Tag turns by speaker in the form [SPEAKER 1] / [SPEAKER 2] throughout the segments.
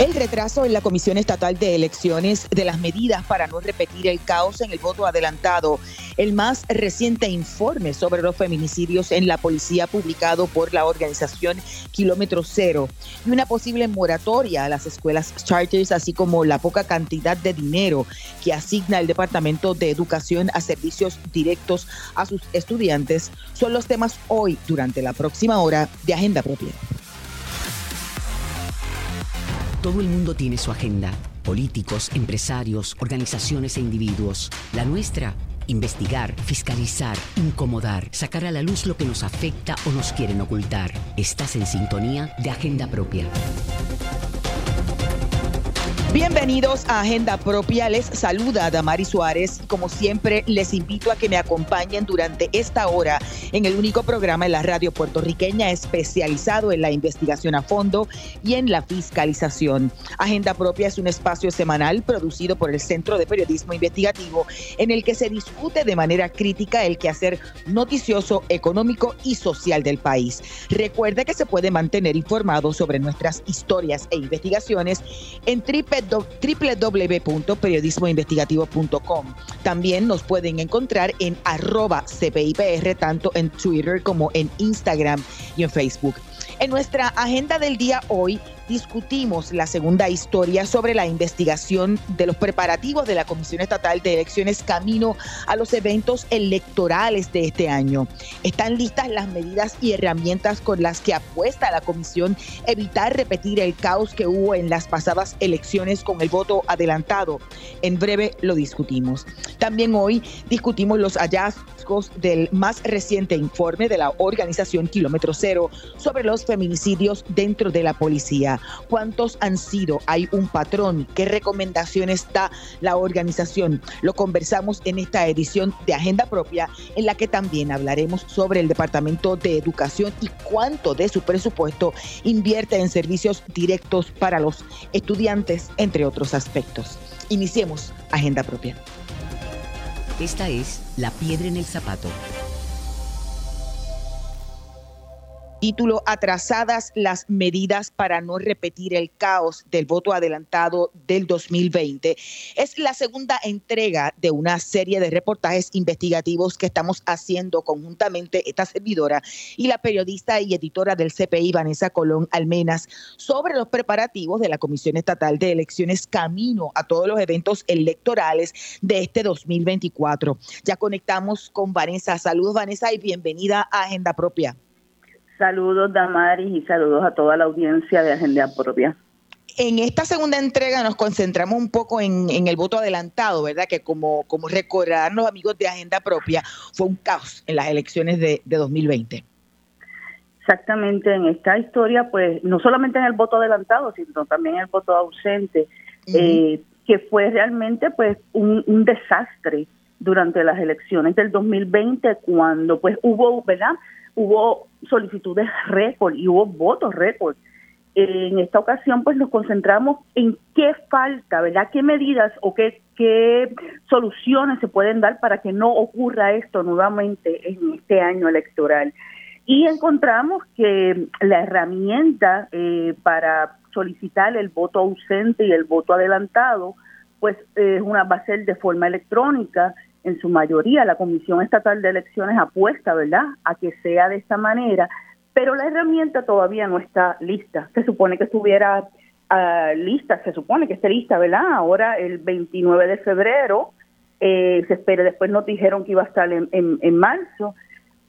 [SPEAKER 1] El retraso en la Comisión Estatal de Elecciones de las medidas para no repetir el caos en el voto adelantado. El más reciente informe sobre los feminicidios en la policía publicado por la organización Kilómetro Cero y una posible moratoria a las escuelas charters, así como la poca cantidad de dinero que asigna el Departamento de Educación a servicios directos a sus estudiantes, son los temas hoy durante la próxima hora de Agenda Propia.
[SPEAKER 2] Todo el mundo tiene su agenda. Políticos, empresarios, organizaciones e individuos. La nuestra, investigar, fiscalizar, incomodar, sacar a la luz lo que nos afecta o nos quieren ocultar. Estás en sintonía de Agenda Propia.
[SPEAKER 1] Bienvenidos a Agenda Propia. Les saluda Damari Suárez. Como siempre, les invito a que me acompañen durante esta hora en el único programa en la radio puertorriqueña especializado en la investigación a fondo y en la fiscalización. Agenda Propia es un espacio semanal producido por el Centro de Periodismo Investigativo en el que se discute de manera crítica el quehacer noticioso, económico y social del país. Recuerde que se puede mantener informado sobre nuestras historias e investigaciones en triple www.periodismoinvestigativo.com. También nos pueden encontrar en arroba CPIPR, tanto en Twitter como en Instagram y en Facebook. En nuestra agenda del día hoy discutimos la segunda historia sobre la investigación de los preparativos de la Comisión Estatal de Elecciones camino a los eventos electorales de este año. Están listas las medidas y herramientas con las que apuesta la Comisión evitar repetir el caos que hubo en las pasadas elecciones con el voto adelantado. En breve lo discutimos. También hoy discutimos los hallazgos del más reciente informe de la organización Kilómetro Cero sobre los feminicidios dentro de la policía. ¿Cuántos han sido? ¿Hay un patrón? ¿Qué recomendaciones da la organización? Lo conversamos en esta edición de Agenda Propia, en la que también hablaremos sobre el Departamento de Educación y cuánto de su presupuesto invierte en servicios directos para los estudiantes, entre otros aspectos. Iniciemos Agenda Propia.
[SPEAKER 2] Esta es La Piedra en el Zapato
[SPEAKER 1] Título, atrasadas las medidas para no repetir el caos del voto adelantado del 2020. Es la segunda entrega de una serie de reportajes investigativos que estamos haciendo conjuntamente esta servidora y la periodista y editora del CPI, Vanessa Colón Almenas, sobre los preparativos de la Comisión Estatal de Elecciones camino a todos los eventos electorales de este 2024. Ya conectamos con Vanessa. Saludos, Vanessa, y bienvenida a Agenda Propia.
[SPEAKER 3] Saludos, Damaris, y saludos a toda la audiencia de Agenda Propia.
[SPEAKER 1] En esta segunda entrega nos concentramos un poco en, el voto adelantado, ¿verdad? Que como, como recordarán los amigos de Agenda Propia, fue un caos en las elecciones de, 2020.
[SPEAKER 3] Exactamente, en esta historia, pues no solamente en el voto adelantado, sino también en el voto ausente, eh, que fue realmente pues un, un desastre durante las elecciones del 2020 cuando pues hubo, ¿verdad? hubo solicitudes récord y hubo votos récord. En esta ocasión, pues nos concentramos en qué falta, ¿verdad? ¿Qué medidas o qué, qué soluciones se pueden dar para que no ocurra esto nuevamente en este año electoral? Y encontramos que la herramienta eh, para solicitar el voto ausente y el voto adelantado, pues es una va a ser de forma electrónica en su mayoría la Comisión Estatal de Elecciones apuesta, ¿verdad?, a que sea de esta manera, pero la herramienta todavía no está lista. Se supone que estuviera ah, lista, se supone que esté lista, ¿verdad? Ahora el 29 de febrero, eh, se espera, después nos dijeron que iba a estar en, en, marzo,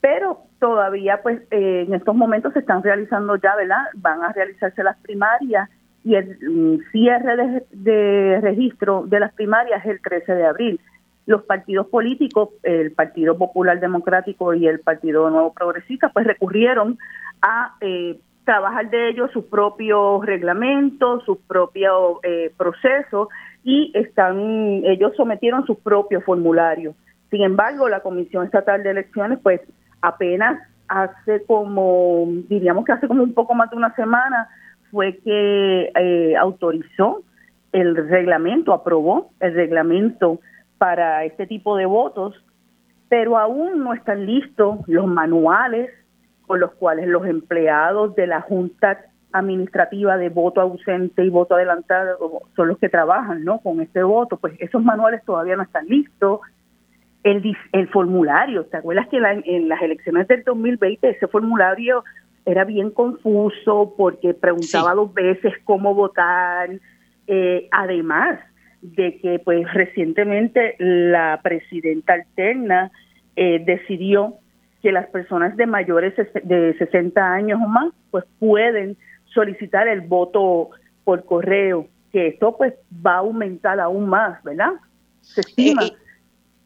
[SPEAKER 3] pero todavía pues eh, en estos momentos se están realizando ya, ¿verdad? Van a realizarse las primarias y el mm, cierre de, de registro de las primarias es el 13 de abril los partidos políticos, el Partido Popular Democrático y el Partido Nuevo Progresista, pues recurrieron a eh, trabajar de ellos sus propios reglamentos, sus propios eh, procesos y están ellos sometieron sus propios formularios. Sin embargo, la Comisión Estatal de Elecciones, pues apenas hace como, diríamos que hace como un poco más de una semana, fue que eh, autorizó el reglamento, aprobó el reglamento para este tipo de votos, pero aún no están listos los manuales con los cuales los empleados de la Junta administrativa de voto ausente y voto adelantado son los que trabajan ¿no? con este voto, pues esos manuales todavía no están listos. El, el formulario, ¿te acuerdas que en las elecciones del 2020 ese formulario era bien confuso porque preguntaba dos veces cómo votar? Eh, además de que pues recientemente la presidenta alterna eh, decidió que las personas de mayores de 60 años o más pues pueden solicitar el voto por correo, que esto pues va a aumentar aún más, ¿verdad? Se estima.
[SPEAKER 1] Eh,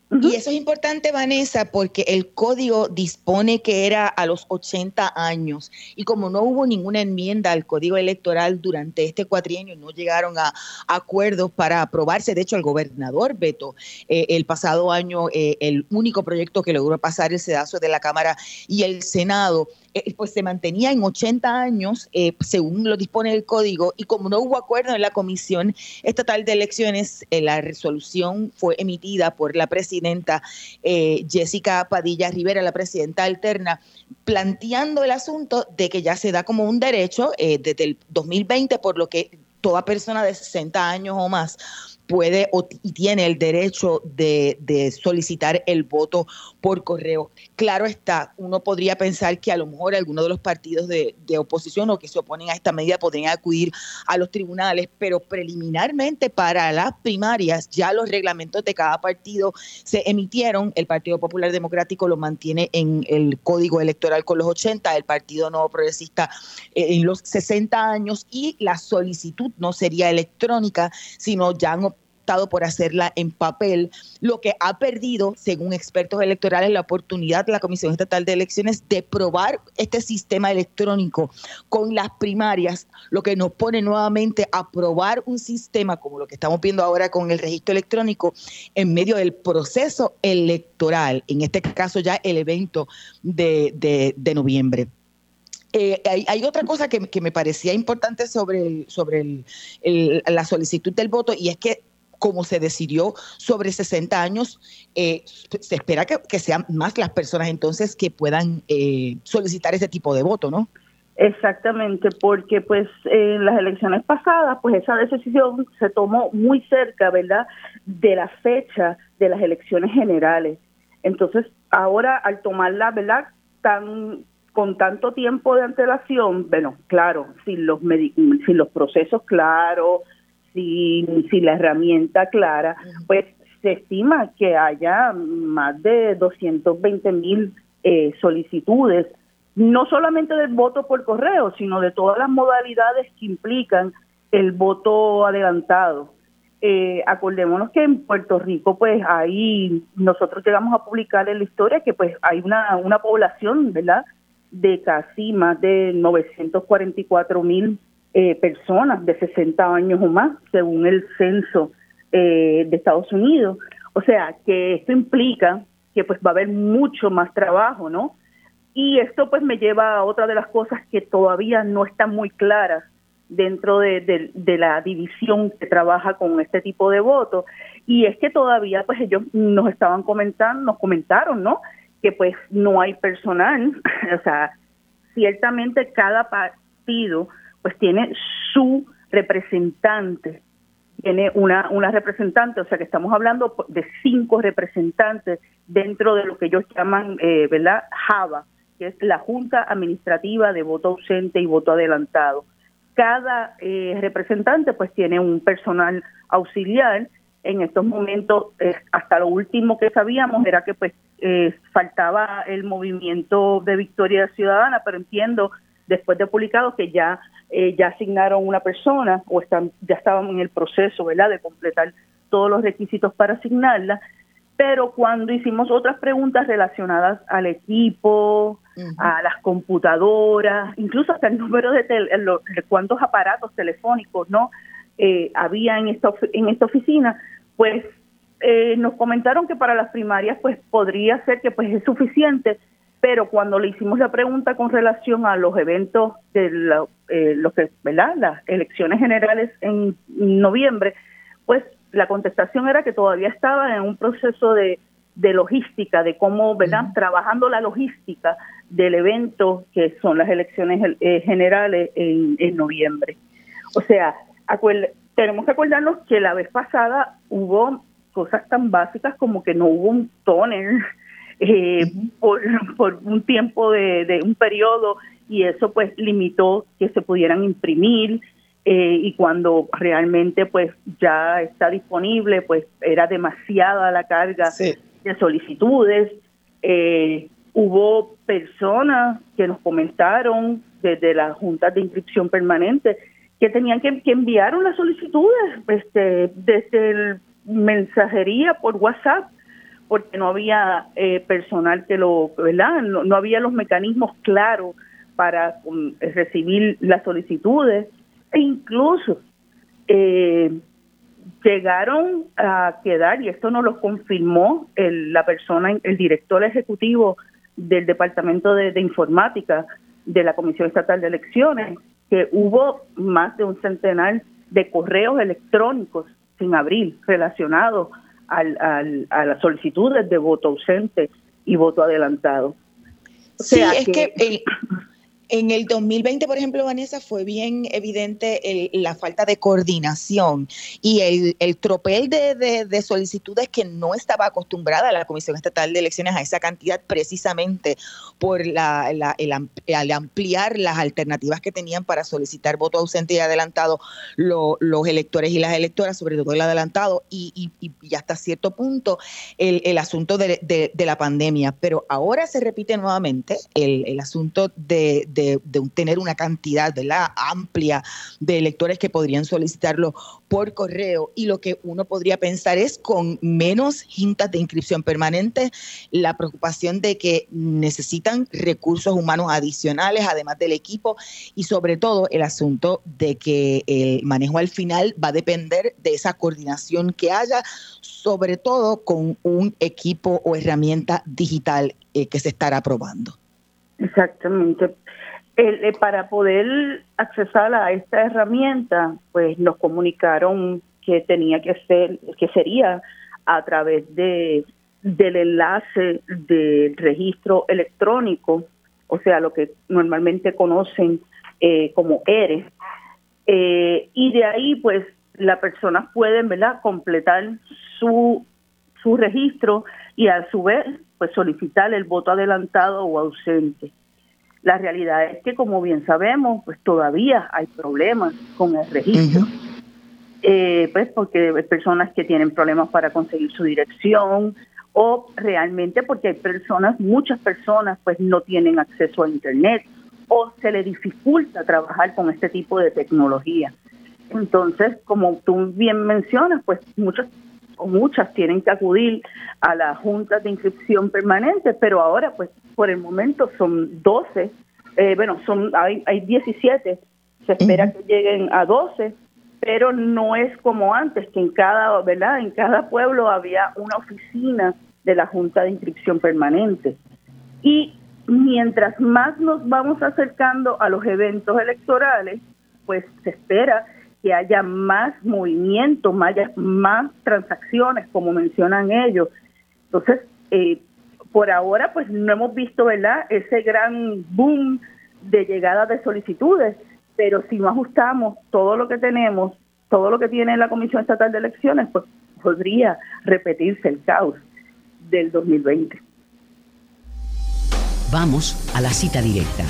[SPEAKER 1] y eso es importante, Vanessa, porque el código dispone que era a los 80 años. Y como no hubo ninguna enmienda al código electoral durante este cuatrienio, no llegaron a, acuerdos para aprobarse. De hecho, el gobernador Beto, eh, el pasado año, eh, el único proyecto que logró pasar el sedazo de la Cámara y el Senado eh, pues se mantenía en 80 años, eh, según lo dispone el código, y como no hubo acuerdo en la Comisión Estatal de Elecciones, eh, la resolución fue emitida por la presidenta Jessica Padilla Rivera, la presidenta alterna, planteando el asunto de que ya se da como un derecho desde el 2020, por lo que toda persona de 60 años o más puede y tiene el derecho de, solicitar el voto por correo. Claro está, uno podría pensar que a lo mejor algunos de los partidos de, oposición o que se oponen a esta medida podrían acudir a los tribunales, pero preliminarmente para las primarias ya los reglamentos de cada partido se emitieron. El Partido Popular Democrático lo mantiene en el código electoral con los 80, el Partido Nuevo Progresista eh, en los 60 años y la solicitud no sería electrónica, sino ya han por hacerla en papel, lo que ha perdido, según expertos electorales, la oportunidad de la Comisión Estatal de Elecciones de probar este sistema electrónico con las primarias, lo que nos pone nuevamente a probar un sistema como lo que estamos viendo ahora con el registro electrónico en medio del proceso electoral, en este caso ya el evento de, noviembre. Eh, hay, otra cosa que, me parecía importante sobre, sobre la solicitud del voto y es que como se decidió sobre 60 años, eh, se espera que, sean más las personas entonces que puedan eh, solicitar ese tipo de voto, ¿no?
[SPEAKER 3] Exactamente, porque pues en las elecciones pasadas, pues esa decisión se tomó muy cerca, ¿verdad?, de la fecha de las elecciones generales. Entonces, ahora al tomarla, ¿verdad?, tan con tanto tiempo de antelación, bueno, claro, sin los sin los procesos claros, sin, la herramienta clara, pues se estima que haya más de 220 mil eh, solicitudes, no solamente del voto por correo, sino de todas las modalidades que implican el voto adelantado. Eh, acordémonos que en Puerto Rico, pues ahí nosotros llegamos a publicar en la historia que pues hay una, una población, ¿verdad?, de casi más de 944 mil eh, personas de 60 años o más, según el censo eh, de Estados Unidos. O sea, que esto implica que pues va a haber mucho más trabajo, ¿no? Y esto pues me lleva a otra de las cosas que todavía no están muy claras dentro de, la división que trabaja con este tipo de votos y es que todavía pues ellos nos estaban comentando, nos comentaron, ¿no? Que pues no hay personal, o sea, ciertamente cada partido pues tiene su representante, tiene una, una representante, o sea que estamos hablando de cinco representantes dentro de lo que ellos llaman, eh, ¿verdad? JAVA, que es la Junta Administrativa de Voto Ausente y Voto Adelantado. Cada eh, representante pues tiene un personal auxiliar. En estos momentos, eh, hasta lo último que sabíamos era que pues eh, faltaba el movimiento de Victoria Ciudadana, pero entiendo después de publicado que ya eh, ya asignaron una persona o están ya estaban en el proceso verdad de completar todos los requisitos para asignarla. Pero cuando hicimos otras preguntas relacionadas al equipo a las computadoras incluso hasta el número de, cuántos aparatos telefónicos no eh, había en esta en esta oficina pues eh, nos comentaron que para las primarias pues podría ser que pues es suficiente pero cuando le hicimos la pregunta con relación a los eventos de eh, que, ¿verdad? las elecciones generales en noviembre, pues la contestación era que todavía estaban en un proceso de, de logística, de cómo, ¿verdad? Trabajando la logística del evento que son las elecciones eh, generales en, noviembre. O sea, tenemos que acordarnos que la vez pasada hubo cosas tan básicas como que no hubo un tóner eh, por, por, un tiempo de, de, un periodo y eso pues limitó que se pudieran imprimir eh, y cuando realmente pues ya está disponible pues era demasiada la carga de solicitudes. Eh, hubo personas que nos comentaron desde las juntas de inscripción permanente que tenían que, enviar unas solicitudes este, desde el mensajería por WhatsApp porque no había eh, personal que lo, ¿verdad? No, había los mecanismos claros para um, recibir las solicitudes e incluso eh, llegaron a quedar, y esto nos lo confirmó el, la persona, el director ejecutivo del Departamento de, Informática de la Comisión Estatal de Elecciones, que hubo más de un centenar de correos electrónicos sin abrir relacionados al, a las solicitudes de voto ausente y voto adelantado.
[SPEAKER 1] sí, es que, En el 2020, por ejemplo, Vanessa, fue bien evidente la falta de coordinación y el, tropel de, solicitudes que no estaba acostumbrada la Comisión Estatal de Elecciones a esa cantidad precisamente por la, el, ampliar las alternativas que tenían para solicitar voto ausente y adelantado los electores y las electoras, sobre todo el adelantado y, hasta cierto punto el, asunto de, la pandemia. Pero ahora se repite nuevamente el asunto de de, tener una cantidad la amplia de electores que podrían solicitarlo por correo y lo que uno podría pensar es con menos juntas de inscripción permanente, la preocupación de que necesitan recursos humanos adicionales además del equipo y sobre todo el asunto de que el manejo al final va a depender de esa coordinación que haya, sobre todo con un equipo o herramienta digital eh, que se estará probando.
[SPEAKER 3] Exactamente. Eh, para poder accesar a esta herramienta, pues nos comunicaron que tenía que ser, que sería a través de del enlace del registro electrónico, o sea, lo que normalmente conocen eh, como ERE, eh, y de ahí, pues, las personas pueden, ¿verdad?, completar su, su registro y a su vez, pues, solicitar el voto adelantado o ausente. La realidad es que, como bien sabemos, pues todavía hay problemas con el registro. Eh, pues porque hay personas que tienen problemas para conseguir su dirección o realmente porque hay personas, muchas personas, pues no tienen acceso a Internet o se le dificulta trabajar con este tipo de tecnología. Entonces, como tú bien mencionas, pues muchas o muchas tienen que acudir a la junta de inscripción permanente, pero ahora pues por el momento son 12, eh, bueno, son hay, hay 17, se espera que lleguen a 12, pero no es como antes, que en cada, ¿verdad? En cada pueblo había una oficina de la Junta de Inscripción Permanente. Y mientras más nos vamos acercando a los eventos electorales, pues se espera que haya más movimiento, más, más transacciones, como mencionan ellos. Entonces, eh, por ahora, pues no hemos visto, ¿verdad?, ese gran boom de llegada de solicitudes, pero si no ajustamos todo lo que tenemos, todo lo que tiene la Comisión Estatal de Elecciones, pues podría repetirse el caos del 2020.
[SPEAKER 2] Vamos a la cita directa.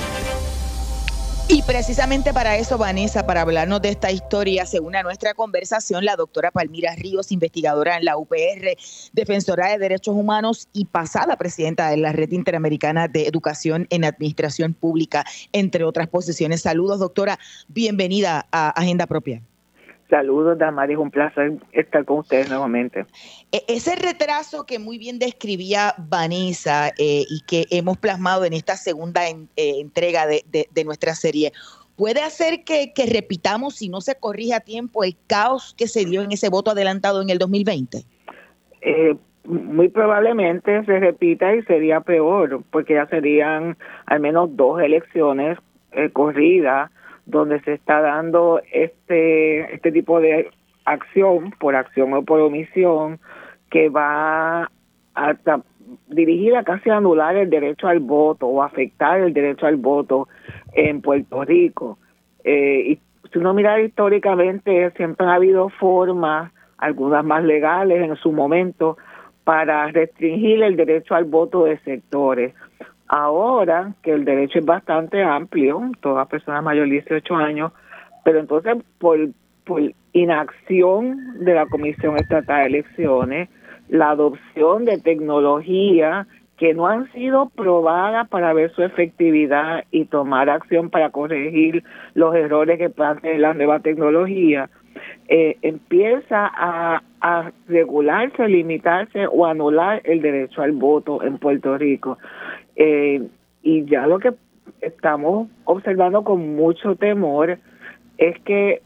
[SPEAKER 1] Precisamente para eso, Vanessa, para hablarnos de esta historia, según a nuestra conversación, la doctora Palmira Ríos, investigadora en la UPR, defensora de derechos humanos y pasada presidenta de la Red Interamericana de Educación en Administración Pública, entre otras posiciones. Saludos, doctora. Bienvenida a Agenda Propia.
[SPEAKER 4] Saludos, Damaris, un placer estar con ustedes nuevamente.
[SPEAKER 1] E, ese retraso que muy bien describía Vanessa eh, y que hemos plasmado en esta segunda eh, entrega de, nuestra serie, ¿puede hacer que, repitamos, si no se corrige a tiempo, el caos que se dio en ese voto adelantado en el 2020?
[SPEAKER 4] Eh, muy probablemente se repita y sería peor, porque ya serían al menos dos elecciones corridas donde se está dando este, este tipo de acción, por acción o por omisión, que va hasta dirigida casi a anular el derecho al voto o afectar el derecho al voto en Puerto Rico. Eh, y si uno mira históricamente, siempre ha habido formas, algunas más legales en su momento, para restringir el derecho al voto de sectores. Ahora que el derecho es bastante amplio, todas personas mayores de 18 años, pero entonces por, por inacción de la Comisión Estatal de Elecciones, la adopción de tecnología que no han sido probadas para ver su efectividad y tomar acción para corregir los errores que plantea la nueva tecnología, eh, empieza a, regularse, limitarse o anular el derecho al voto en Puerto Rico. Eh, y ya lo que estamos observando con mucho temor es que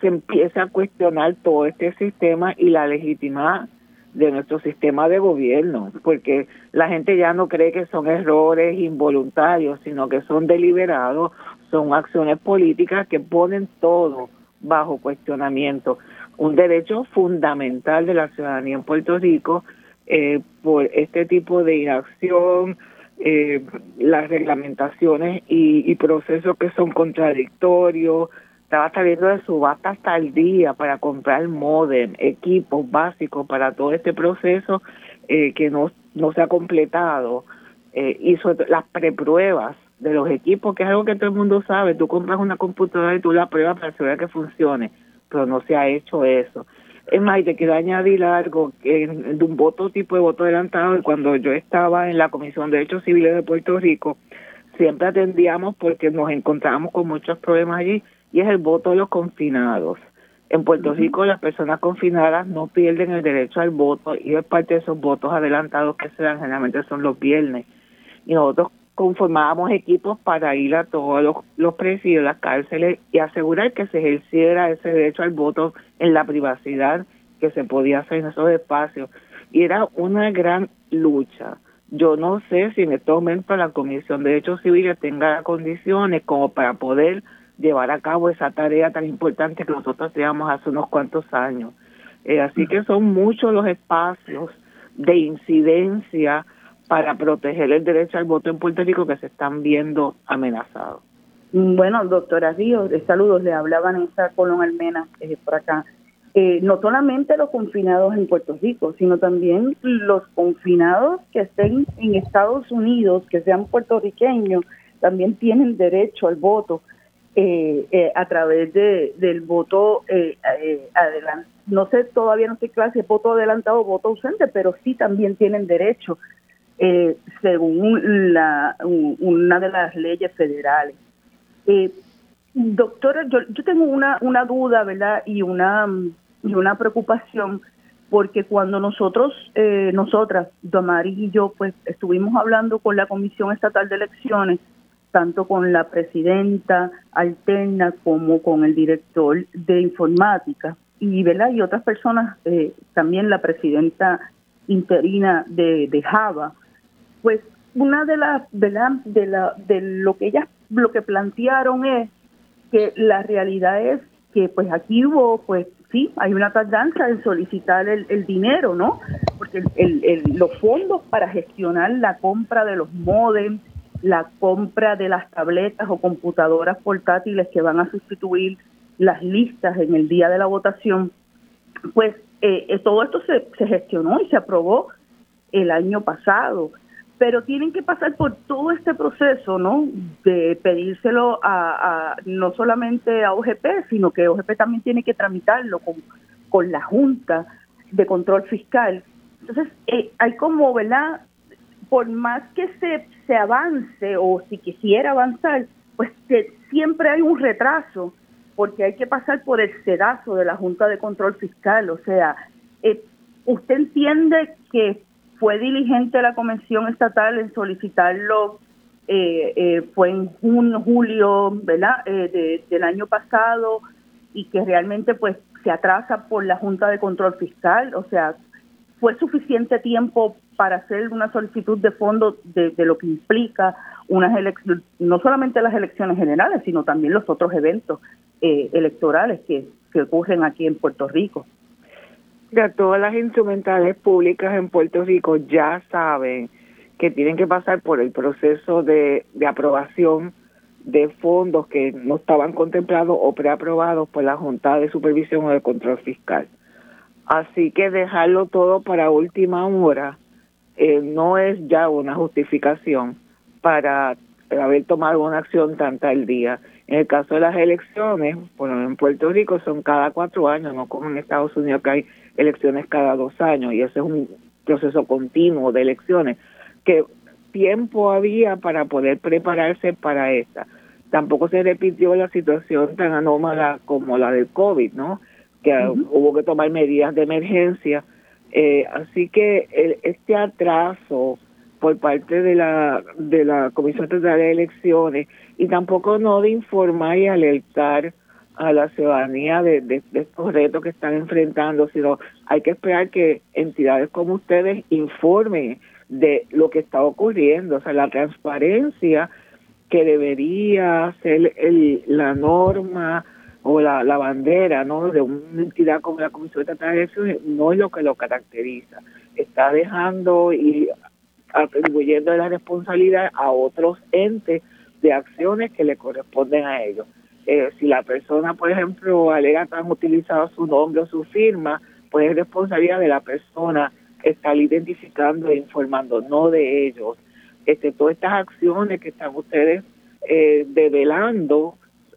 [SPEAKER 4] se empieza a cuestionar todo este sistema y la legitimidad de nuestro sistema de gobierno, porque la gente ya no cree que son errores involuntarios, sino que son deliberados, son acciones políticas que ponen todo bajo cuestionamiento. Un derecho fundamental de la ciudadanía en Puerto Rico eh, por este tipo de inacción, eh, las reglamentaciones y, y procesos que son contradictorios, estaba saliendo de subasta hasta el día para comprar modem, equipos básicos para todo este proceso eh, que no, no se ha completado. Eh, hizo las prepruebas de los equipos, que es algo que todo el mundo sabe. Tú compras una computadora y tú la pruebas para saber que funcione, pero no se ha hecho eso. Es más, y te quiero añadir algo, que de un voto tipo de voto adelantado, cuando yo estaba en la Comisión de Derechos Civiles de Puerto Rico, siempre atendíamos porque nos encontrábamos con muchos problemas allí y es el voto de los confinados. En Puerto Rico las personas confinadas no pierden el derecho al voto y es parte de esos votos adelantados que se dan generalmente son los viernes. Y nosotros conformábamos equipos para ir a todos los, los presidios, las cárceles y asegurar que se ejerciera ese derecho al voto en la privacidad que se podía hacer en esos espacios. Y era una gran lucha. Yo no sé si en este momento la Comisión de Derechos Civiles tenga condiciones como para poder llevar a cabo esa tarea tan importante que nosotros teníamos hace unos cuantos años. Eh, así que son muchos los espacios de incidencia para proteger el derecho al voto en Puerto Rico que se están viendo amenazados.
[SPEAKER 3] Bueno, doctora Ríos, saludos, le hablaba Vanessa Colón Almena eh, por acá. Eh, no solamente los confinados en Puerto Rico, sino también los confinados que estén en Estados Unidos, que sean puertorriqueños, también tienen derecho al voto eh, eh, a través de, del voto eh, eh No sé, todavía no sé clase, voto adelantado o voto ausente, pero sí también tienen derecho eh, según la, una de las leyes federales. doctora, yo, yo tengo una, una duda, ¿verdad? Y una, y una preocupación porque cuando nosotros, eh, nosotras, Damaris y yo, pues estuvimos hablando con la Comisión Estatal de Elecciones, tanto con la presidenta alterna como con el director de informática y verdad y otras personas eh, también la presidenta interina de Java pues una de las de la de lo que ellas lo que plantearon es que la realidad es que pues aquí hubo pues sí hay una tardanza en solicitar el, el dinero no porque el, el, los fondos para gestionar la compra de los modems la compra de las tabletas o computadoras portátiles que van a sustituir las listas en el día de la votación, pues eh, eh, todo esto se, se gestionó y se aprobó el año pasado, pero tienen que pasar por todo este proceso, ¿no? De pedírselo a, a no solamente a OGP, sino que OGP también tiene que tramitarlo con, con la Junta de Control Fiscal. Entonces, eh, hay como, ¿verdad? por más que se, se avance o si quisiera avanzar, pues siempre hay un retraso porque hay que pasar por el sedazo de la Junta de Control Fiscal. O sea, eh, ¿usted entiende que fue diligente la Comisión Estatal en solicitarlo? Eh, eh, fue en junio, julio, ¿verdad? De, del año pasado y que realmente pues se atrasa por la Junta de Control Fiscal. O sea, fue suficiente tiempo para hacer una solicitud de fondo de, lo que implica unas no solamente las elecciones generales, sino también los otros eventos eh, electorales que, ocurren aquí en Puerto Rico.
[SPEAKER 4] Ya todas las instrumentales públicas en Puerto Rico ya saben que tienen que pasar por el proceso de, de aprobación de fondos que no estaban contemplados o preaprobados por la Junta de Supervisión o de Control Fiscal. Así que dejarlo todo para última hora eh, no es ya una justificación para haber tomado una acción al día. En el caso de las elecciones, bueno, en Puerto Rico son cada cuatro años, no como en Estados Unidos que hay elecciones cada dos años y ese es un proceso continuo de elecciones que tiempo había para poder prepararse para esta. Tampoco se repitió la situación tan anómala como la del COVID, ¿no? Que hubo que tomar medidas de emergencia. Eh, así que este atraso por parte de la de la Comisión Estatal de Elecciones y tampoco no de informar y alertar a la ciudadanía de, de, estos retos que están enfrentando, sino hay que esperar que entidades como ustedes informen de lo que está ocurriendo, o sea, la transparencia que debería ser el, la norma o la, la bandera no de una entidad como la Comisión de Elecciones no es lo que lo caracteriza. Está dejando y atribuyendo la responsabilidad a otros entes de acciones que le corresponden a ellos. Eh, si la persona, por ejemplo, alega que han utilizado su nombre o su firma, pues es responsabilidad de la persona estar identificando e informando, no de ellos. Este, todas estas acciones que están ustedes eh, develando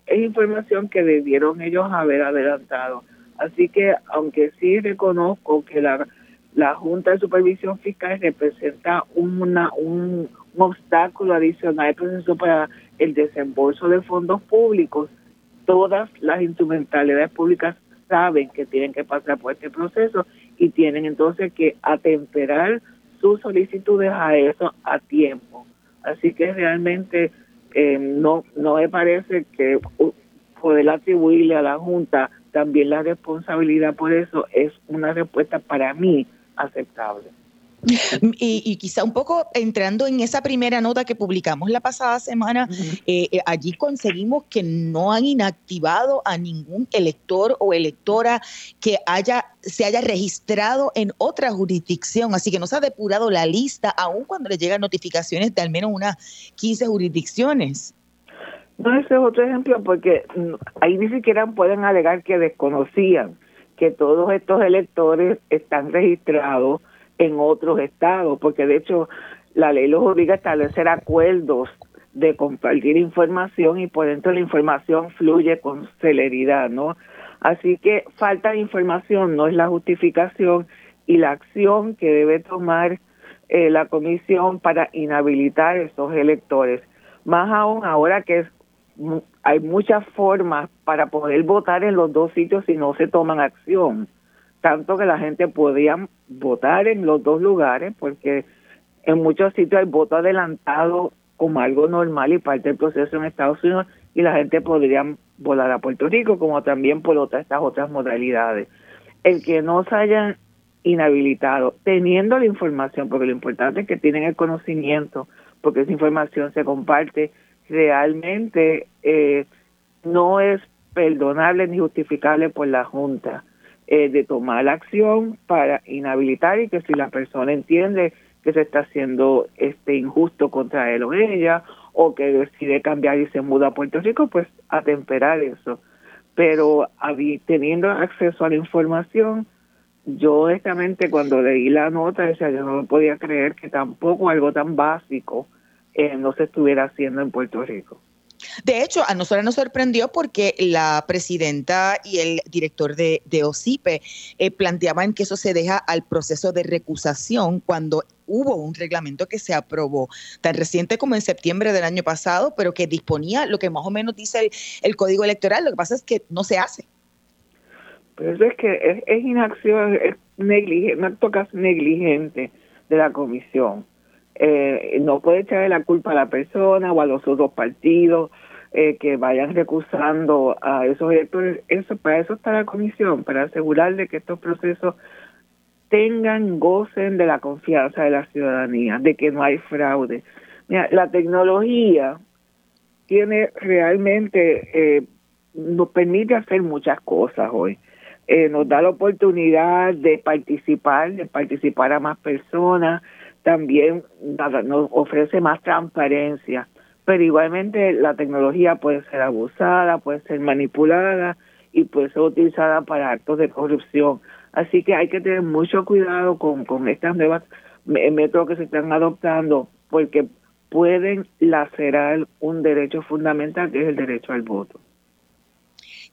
[SPEAKER 4] es información que debieron ellos haber adelantado. Así que, aunque sí reconozco que la, la Junta de Supervisión Fiscal representa una, un, obstáculo adicional proceso para el desembolso de fondos públicos, todas las instrumentalidades públicas saben que tienen que pasar por este proceso y tienen entonces que atemperar sus solicitudes a eso a tiempo. Así que realmente eh, no, no me parece que poder atribuirle a la Junta también la responsabilidad por eso es una respuesta para mí aceptable.
[SPEAKER 1] Y, quizá un poco entrando en esa primera nota que publicamos la pasada semana, eh, eh, allí conseguimos que no han inactivado a ningún elector o electora que haya se haya registrado en otra jurisdicción, así que no se ha depurado la lista, aun cuando le llegan notificaciones de al menos unas 15 jurisdicciones.
[SPEAKER 4] No, ese es otro ejemplo porque ahí ni siquiera pueden alegar que desconocían que todos estos electores están registrados en otros estados, porque de hecho la ley los obliga a establecer acuerdos de compartir información y por dentro la información fluye con celeridad, ¿no? Así que falta de información no es la justificación y la acción que debe tomar eh, la comisión para inhabilitar esos electores. Más aún ahora que hay muchas formas para poder votar en los dos sitios si no se toman acción tanto que la gente podía votar en los dos lugares, porque en muchos sitios hay voto adelantado como algo normal y parte del proceso en Estados Unidos y la gente podría volar a Puerto Rico como también por otras estas otras modalidades. El que no se hayan inhabilitado, teniendo la información, porque lo importante es que tienen el conocimiento, porque esa información se comparte, realmente eh, no es perdonable ni justificable por la Junta. Eh, de tomar acción para inhabilitar y que si la persona entiende que se está haciendo este injusto contra él o ella o que decide cambiar y se muda a Puerto Rico, pues atemperar eso. Pero teniendo acceso a la información, yo honestamente cuando leí la nota decía, yo no podía creer que tampoco algo tan básico eh, no se estuviera haciendo en Puerto Rico.
[SPEAKER 1] De hecho, a nosotros nos sorprendió porque la presidenta y el director de, de OCIPE eh, planteaban que eso se deja al proceso de recusación cuando hubo un reglamento que se aprobó tan reciente como en septiembre del año pasado, pero que disponía lo que más o menos dice el, código electoral. Lo que pasa es que no se hace.
[SPEAKER 4] Pero eso es que es, inacción, es negligente, un acto casi negligente de la comisión. Eh, no puede echarle la culpa a la persona o a los otros partidos eh, que vayan recusando a esos electores. Eso, para eso está la comisión, para asegurar de que estos procesos tengan, gocen de la confianza de la ciudadanía, de que no hay fraude. Mira, la tecnología tiene realmente, eh, nos permite hacer muchas cosas hoy. eh, nos da la oportunidad de participar, de participar a más personas, también nos ofrece más transparencia, pero igualmente la tecnología puede ser abusada, puede ser manipulada y puede ser utilizada para actos de corrupción. Así que hay que tener mucho cuidado con, con estas nuevas métodos que se están adoptando porque pueden lacerar un derecho fundamental que es el derecho al voto.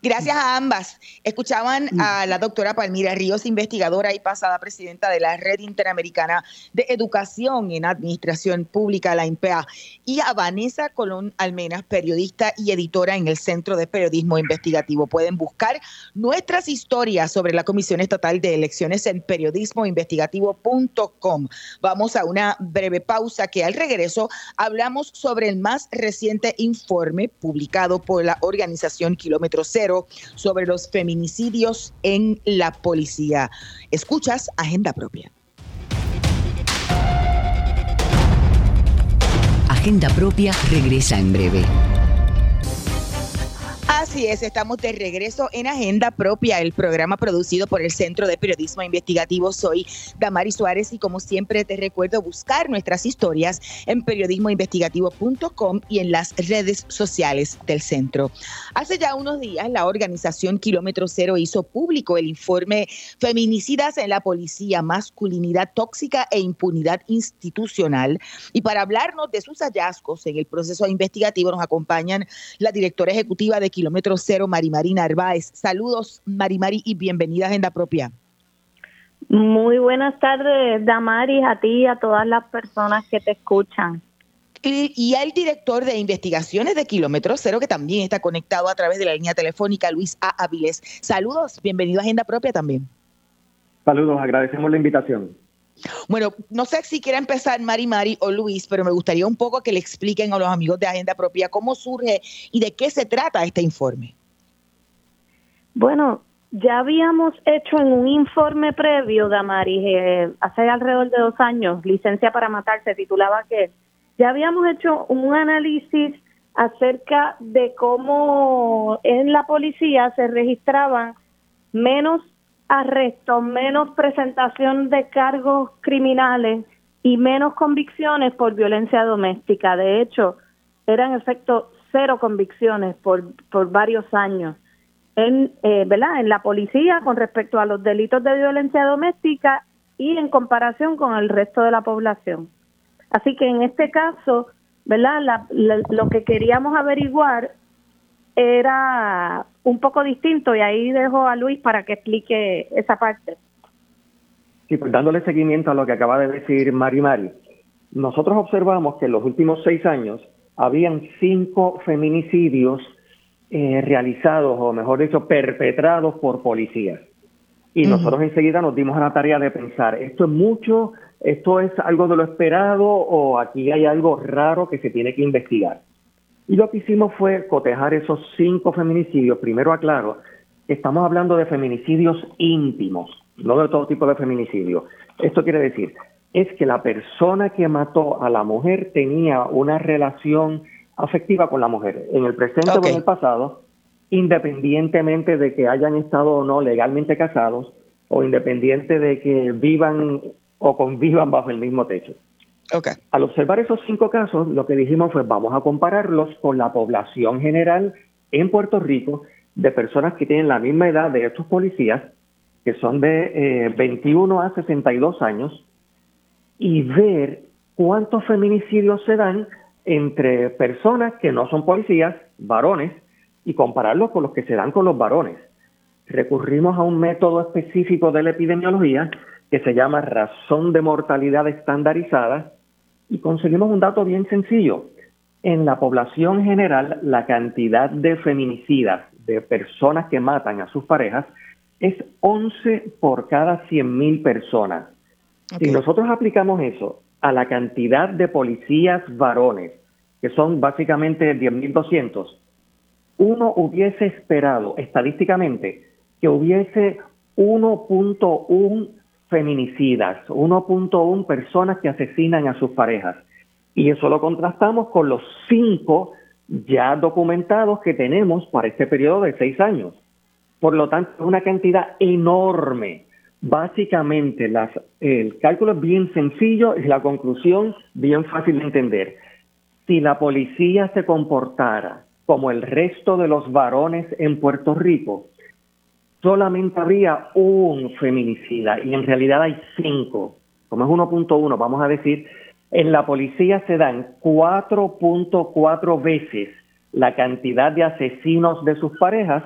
[SPEAKER 1] Gracias a ambas. Escuchaban mm. a la doctora Palmira Ríos, investigadora y pasada presidenta de la Red Interamericana de Educación en Administración Pública, la INPEA, y a Vanessa Colón Almenas, periodista y editora en el Centro de Periodismo Investigativo. Pueden buscar nuestras historias sobre la Comisión Estatal de Elecciones en periodismoinvestigativo.com. Vamos a una breve pausa que al regreso hablamos sobre el más reciente informe publicado por la organización Kilómetro Cero sobre los feminicidios en la policía. Escuchas Agenda Propia.
[SPEAKER 2] Agenda Propia regresa en breve.
[SPEAKER 1] Así es, estamos de regreso en Agenda Propia, el programa producido por el Centro de Periodismo Investigativo. Soy Damari Suárez y como siempre te recuerdo buscar nuestras historias en periodismoinvestigativo.com y en las redes sociales del centro. Hace ya unos días la organización Kilómetro Cero hizo público el informe Feminicidas en la Policía, Masculinidad Tóxica e Impunidad Institucional. Y para hablarnos de sus hallazgos en el proceso investigativo nos acompañan la directora ejecutiva de Kilómetro Cero, Marimari Narváez. Saludos, Marimari, y bienvenida a Agenda Propia.
[SPEAKER 5] Muy buenas tardes, Damaris, a ti y a todas las personas que te escuchan.
[SPEAKER 1] Y, y al director de investigaciones de Kilómetro Cero, que también está conectado a través de la línea telefónica, Luis A. Avilés. Saludos, bienvenido a Agenda Propia también.
[SPEAKER 6] Saludos, agradecemos la invitación.
[SPEAKER 1] Bueno, no sé si quiere empezar Mari Mari o Luis, pero me gustaría un poco que le expliquen a los amigos de Agenda Propia cómo surge y de qué se trata este informe.
[SPEAKER 5] Bueno, ya habíamos hecho en un informe previo, Damaris, eh, hace alrededor de dos años, Licencia para Matar, se titulaba que ya habíamos hecho un análisis acerca de cómo en la policía se registraban menos arrestos, menos presentación de cargos criminales y menos convicciones por violencia doméstica. De hecho, eran en efecto cero convicciones por, por varios años en, eh, ¿verdad? en la policía con respecto a los delitos de violencia doméstica y en comparación con el resto de la población. Así que en este caso, ¿verdad? lo que queríamos averiguar era un poco distinto y ahí dejo a Luis para que explique esa parte.
[SPEAKER 6] Sí, pues dándole seguimiento a lo que acaba de decir Mari Mari, nosotros observamos que en los últimos seis años habían cinco feminicidios eh, realizados, o mejor dicho, perpetrados por policías. Y nosotros enseguida nos dimos a la tarea de pensar, ¿esto es mucho? ¿Esto es algo de lo esperado? ¿O aquí hay algo raro que se tiene que investigar? Y lo que hicimos fue cotejar esos cinco feminicidios. Primero aclaro, estamos hablando de feminicidios íntimos, no de todo tipo de feminicidio. Esto quiere decir, es que la persona que mató a la mujer tenía una relación afectiva con la mujer, en el presente o en el pasado, independientemente de que hayan estado o no legalmente casados, o independiente de que vivan o convivan bajo el mismo techo. Al observar esos cinco casos, lo que dijimos fue vamos a compararlos con la población general en Puerto Rico de personas que tienen la misma edad de estos policías, que son de 21 eh, a 62 años, y ver cuántos feminicidios se dan entre personas que no son policías, varones, y compararlos con los que se dan con los varones. Recurrimos a un método específico de la epidemiología que se llama razón de mortalidad estandarizada, y conseguimos un dato bien sencillo. En la población general, la cantidad de feminicidas, de personas que matan a sus parejas, es 11 por cada 100.000 personas. Si nosotros aplicamos eso a la cantidad de policías varones, que son básicamente 10.200, uno hubiese esperado estadísticamente que hubiese 1.1 feminicidas, 1.1 personas que asesinan a sus parejas. Y eso lo contrastamos con los cinco ya documentados que tenemos para este periodo de seis años. Por lo tanto, es una cantidad enorme. Básicamente, las, el cálculo es bien sencillo y la conclusión bien fácil de entender. Si la policía se comportara como el resto de los varones en Puerto Rico, solamente habría un feminicida y en realidad hay cinco. Como es 1.1, vamos a decir, en la policía se dan 4.4 veces la cantidad de asesinos de sus parejas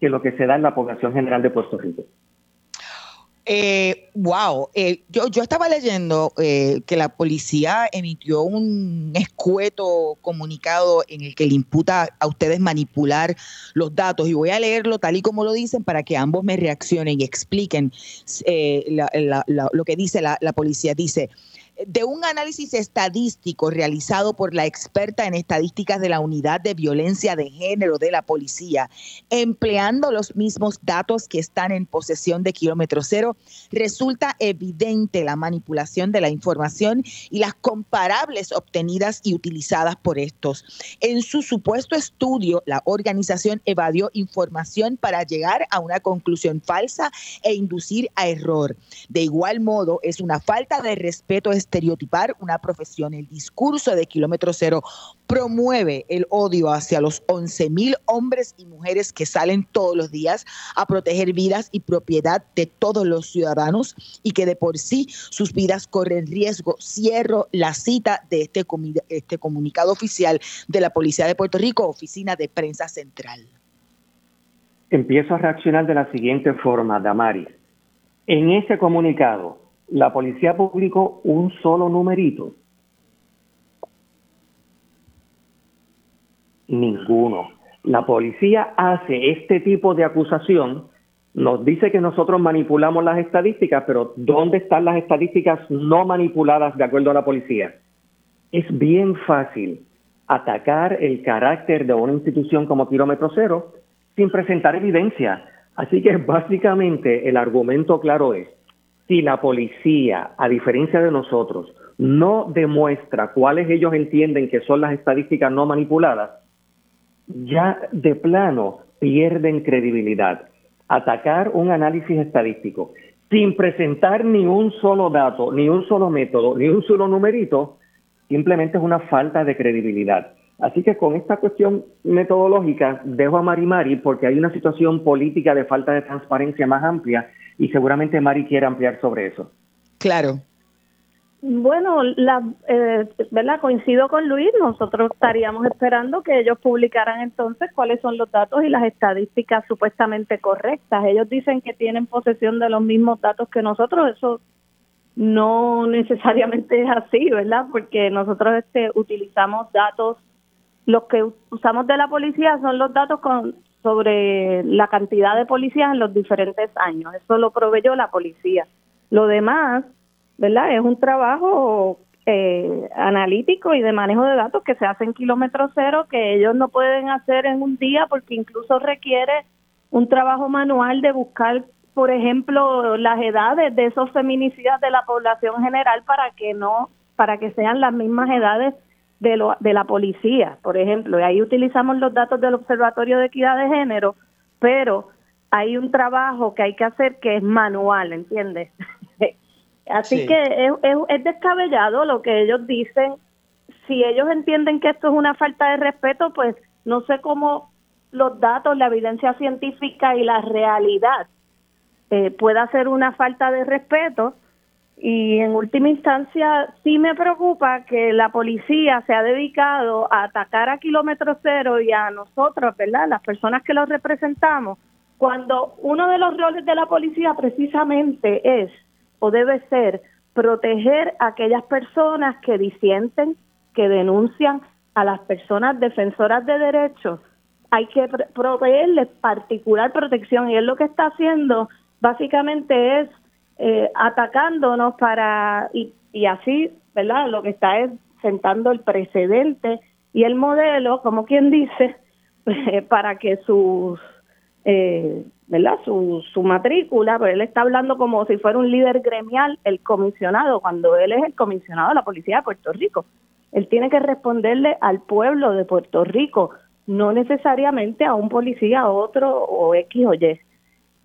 [SPEAKER 6] que lo que se da en la población general de Puerto Rico.
[SPEAKER 1] Eh, wow, eh, yo, yo estaba leyendo eh, que la policía emitió un escueto comunicado en el que le imputa a ustedes manipular los datos y voy a leerlo tal y como lo dicen para que ambos me reaccionen y expliquen eh, lo que dice la, la policía. Dice, de un análisis estadístico realizado por la experta en estadísticas de la Unidad de Violencia de Género de la Policía, empleando los mismos datos que están en posesión de Kilómetro Cero, resulta evidente la manipulación de la información y las comparables obtenidas y utilizadas por estos. En su supuesto estudio, la organización evadió información para llegar a una conclusión falsa e inducir a error. De igual modo, es una falta de respeto estereotipar una profesión. El discurso de Kilómetro Cero promueve el odio hacia los 11 mil hombres y mujeres que salen todos los días a proteger vidas y propiedad de todos los ciudadanos y que de por sí sus vidas corren riesgo. Cierro la cita de este, este comunicado oficial de la Policía de Puerto Rico, Oficina de Prensa Central.
[SPEAKER 6] Empiezo a reaccionar de la siguiente forma, Damari. En ese comunicado, la policía publicó un solo numerito. Ninguno. La policía hace este tipo de acusación, nos dice que nosotros manipulamos las estadísticas, pero ¿dónde están las estadísticas no manipuladas de acuerdo a la policía? Es bien fácil atacar el carácter de una institución como Kilómetro Cero sin presentar evidencia. Así que básicamente el argumento claro es, si la policía, a diferencia de nosotros, no demuestra cuáles ellos entienden que son las estadísticas no manipuladas, ya de plano pierden credibilidad. Atacar un análisis estadístico sin presentar ni un solo dato, ni un solo método, ni un solo numerito, simplemente es una falta de credibilidad. Así que con esta cuestión metodológica dejo a Mari Mari porque hay una situación política de falta de transparencia más amplia y seguramente Mari quiere ampliar sobre eso.
[SPEAKER 1] Claro.
[SPEAKER 5] Bueno, la, eh, ¿verdad? Coincido con Luis, nosotros estaríamos esperando que ellos publicaran entonces cuáles son los datos y las estadísticas supuestamente correctas. Ellos dicen que tienen posesión de los mismos datos que nosotros, eso no necesariamente es así, ¿verdad? Porque nosotros este, utilizamos datos, los que usamos de la policía son los datos con sobre la cantidad de policías en los diferentes años. Eso lo proveyó la policía. Lo demás, ¿verdad? Es un trabajo eh, analítico y de manejo de datos que se hace en kilómetro cero, que ellos no pueden hacer en un día porque incluso requiere un trabajo manual de buscar, por ejemplo, las edades de esos feminicidas de la población general para que no, para que sean las mismas edades de, lo, de la policía, por ejemplo, y ahí utilizamos los datos del Observatorio de Equidad de Género, pero hay un trabajo que hay que hacer que es manual, ¿entiendes? Así que es, es, es descabellado lo que ellos dicen. Si ellos entienden que esto es una falta de respeto, pues no sé cómo los datos, la evidencia científica y la realidad eh, pueda ser una falta de respeto y en última instancia sí me preocupa que la policía se ha dedicado a atacar a kilómetro cero y a nosotros, ¿verdad? Las personas que los representamos, cuando uno de los roles de la policía precisamente es o debe ser proteger a aquellas personas que disienten, que denuncian a las personas defensoras de derechos. Hay que proveerles particular protección y es lo que está haciendo básicamente es eh, atacándonos para, y, así, ¿verdad? Lo que está es sentando el precedente y el modelo, como quien dice, para que sus, eh, ¿verdad? Su, su matrícula, pero él está hablando como si fuera un líder gremial, el comisionado, cuando él es el comisionado de la Policía de Puerto Rico. Él tiene que responderle al pueblo de Puerto Rico, no necesariamente a un policía, a otro o X o Y.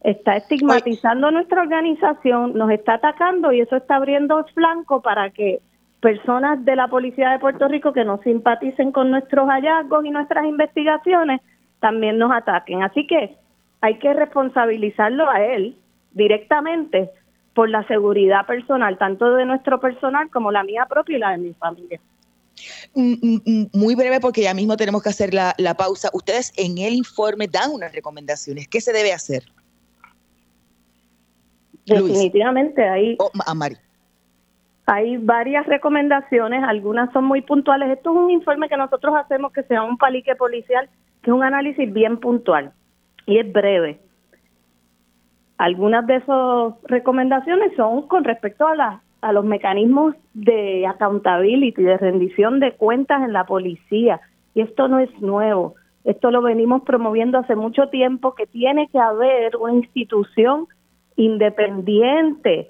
[SPEAKER 5] está estigmatizando nuestra organización, nos está atacando y eso está abriendo flanco para que personas de la Policía de Puerto Rico que no simpaticen con nuestros hallazgos y nuestras investigaciones también nos ataquen. Así que hay que responsabilizarlo a él directamente por la seguridad personal, tanto de nuestro personal como la mía propia y la de mi familia.
[SPEAKER 1] Mm, mm, mm, muy breve porque ya mismo tenemos que hacer la, pausa. Ustedes en el informe dan unas recomendaciones. ¿Qué se debe hacer?
[SPEAKER 5] Definitivamente hay...
[SPEAKER 1] Oh, a Mari.
[SPEAKER 5] Hay varias recomendaciones, algunas son muy puntuales. Esto es un informe que nosotros hacemos que sea un palique policial, que es un análisis bien puntual y es breve. Algunas de esas recomendaciones son con respecto a, la, a los mecanismos de accountability, de rendición de cuentas en la policía. Y esto no es nuevo. Esto lo venimos promoviendo hace mucho tiempo, que tiene que haber una institución independiente,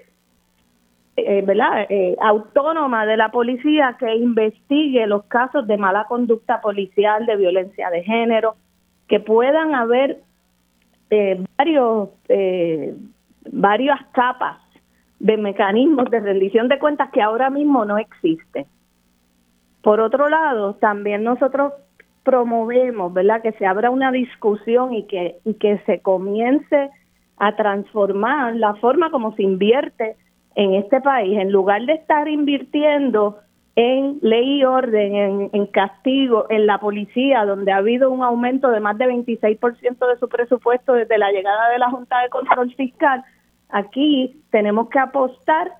[SPEAKER 5] eh, ¿verdad? Eh, autónoma de la policía que investigue los casos de mala conducta policial, de violencia de género, que puedan haber eh, varios, eh, varias capas de mecanismos de rendición de cuentas que ahora mismo no existen. Por otro lado, también nosotros promovemos, ¿verdad?, que se abra una discusión y que, y que se comience a transformar la forma como se invierte en este país. En lugar de estar invirtiendo en ley y orden, en, castigo, en la policía, donde ha habido un aumento de más de 26% de su presupuesto desde la llegada de la Junta de Control Fiscal, aquí tenemos que apostar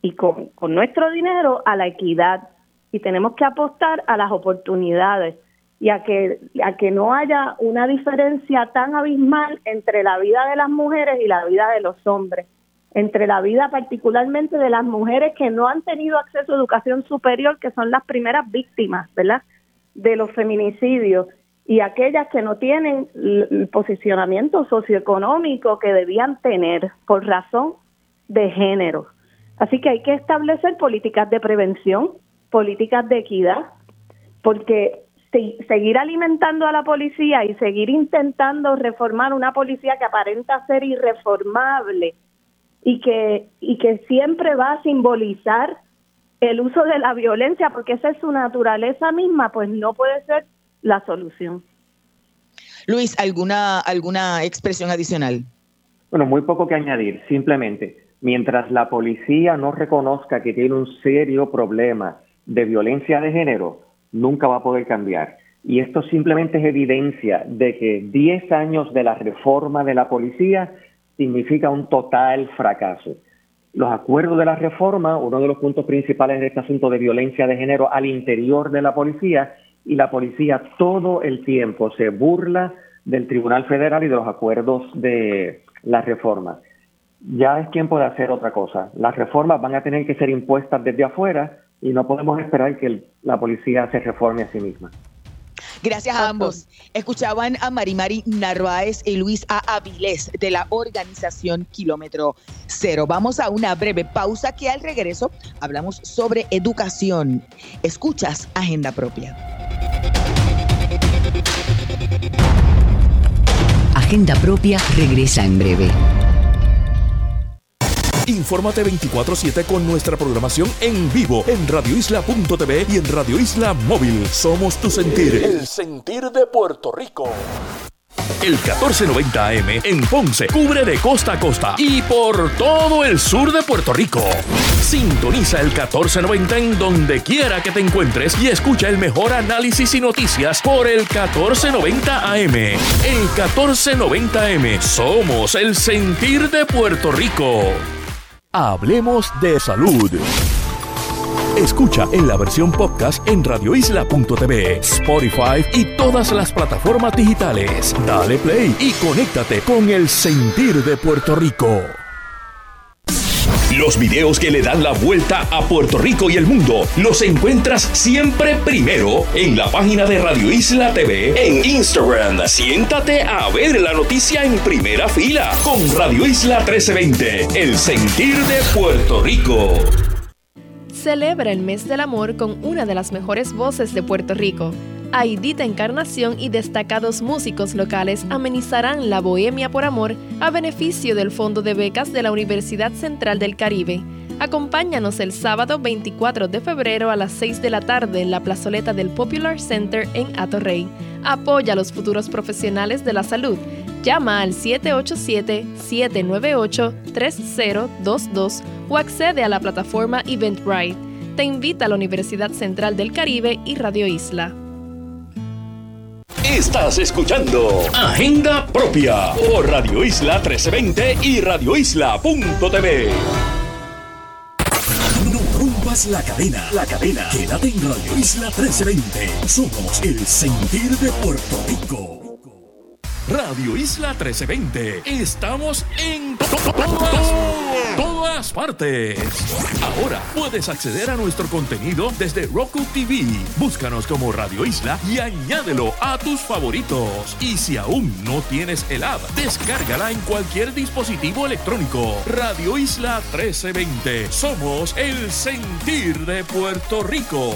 [SPEAKER 5] y con, con nuestro dinero a la equidad y tenemos que apostar a las oportunidades y a que, a que no haya una diferencia tan abismal entre la vida de las mujeres y la vida de los hombres entre la vida particularmente de las mujeres que no han tenido acceso a educación superior, que son las primeras víctimas, ¿verdad?, de los feminicidios, y aquellas que no tienen el posicionamiento socioeconómico que debían tener por razón de género. Así que hay que establecer políticas de prevención, políticas de equidad, porque seguir alimentando a la policía y seguir intentando reformar una policía que aparenta ser irreformable, y que, y que siempre va a simbolizar el uso de la violencia, porque esa es su naturaleza misma, pues no puede ser la solución.
[SPEAKER 1] Luis, ¿alguna, alguna expresión adicional?
[SPEAKER 6] Bueno, muy poco que añadir. Simplemente, mientras la policía no reconozca que tiene un serio problema de violencia de género, nunca va a poder cambiar. Y esto simplemente es evidencia de que 10 años de la reforma de la policía significa un total fracaso. Los acuerdos de la reforma, uno de los puntos principales de este asunto de violencia de género al interior de la policía, y la policía todo el tiempo se burla del Tribunal Federal y de los acuerdos de la reforma. Ya es tiempo de hacer otra cosa. Las reformas van a tener que ser impuestas desde afuera y no podemos esperar que la policía se reforme a sí misma.
[SPEAKER 1] Gracias a ambos. Escuchaban a Marimari Narváez y Luis A. Avilés de la organización Kilómetro Cero. Vamos a una breve pausa que al regreso hablamos sobre educación. Escuchas Agenda Propia.
[SPEAKER 2] Agenda Propia regresa en breve.
[SPEAKER 7] Infórmate 24-7 con nuestra programación en vivo en radioisla.tv y en Radio Isla Móvil. Somos tu sentir. El sentir de Puerto Rico. El 1490 AM en Ponce cubre de costa a costa y por todo el sur de Puerto Rico. Sintoniza el 1490 en donde quiera que te encuentres y escucha el mejor análisis y noticias por el 1490 AM. El 1490 AM somos el sentir de Puerto Rico. Hablemos de salud. Escucha en la versión podcast en radioisla.tv, Spotify y todas las plataformas digitales. Dale play y conéctate con el sentir de Puerto Rico. Los videos que le dan la vuelta a Puerto Rico y el mundo los encuentras siempre primero en la página de Radio Isla TV en Instagram. Siéntate a ver la noticia en primera fila con Radio Isla 1320, el sentir de Puerto Rico.
[SPEAKER 8] Celebra el mes del amor con una de las mejores voces de Puerto Rico Aidita Encarnación y destacados músicos locales amenizarán la Bohemia por Amor a beneficio del Fondo de Becas de la Universidad Central del Caribe. Acompáñanos el sábado 24 de febrero a las 6 de la tarde en la plazoleta del Popular Center en Atorrey. Apoya a los futuros profesionales de la salud. Llama al 787-798-3022 o accede a la plataforma Eventbrite. Te invita a la Universidad Central del Caribe y Radio Isla.
[SPEAKER 7] Estás escuchando Agenda Propia por Radio Isla 1320 y radioisla.tv. No rompas la cadena, la cadena. Quédate en Radio Isla 1320. Somos el sentir de Puerto Rico. Radio Isla 1320. Estamos en todas, partes. Ahora puedes acceder a nuestro contenido desde Roku TV. Búscanos como Radio Isla y añádelo a tus favoritos. Y si aún no tienes el app, descárgala en cualquier dispositivo electrónico. Radio Isla 1320. Somos el sentir de Puerto Rico.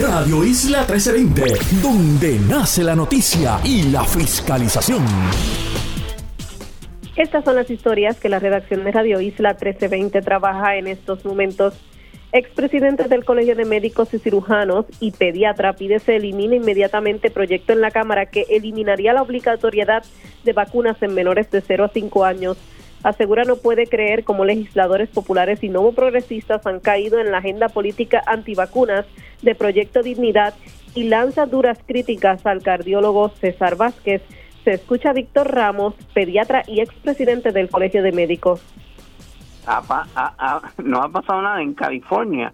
[SPEAKER 7] Radio Isla 1320, donde nace la noticia y la fiscalización.
[SPEAKER 5] Estas son las historias que la redacción de Radio Isla 1320 trabaja en estos momentos. Expresidente del Colegio de Médicos y Cirujanos y pediatra pide se elimine inmediatamente proyecto en la Cámara que eliminaría la obligatoriedad de vacunas en menores de 0 a 5 años asegura no puede creer cómo legisladores populares y no progresistas han caído en la agenda política antivacunas de Proyecto Dignidad y lanza duras críticas al cardiólogo César Vázquez. Se escucha Víctor Ramos, pediatra y expresidente del Colegio de Médicos.
[SPEAKER 9] no ha pasado nada en California.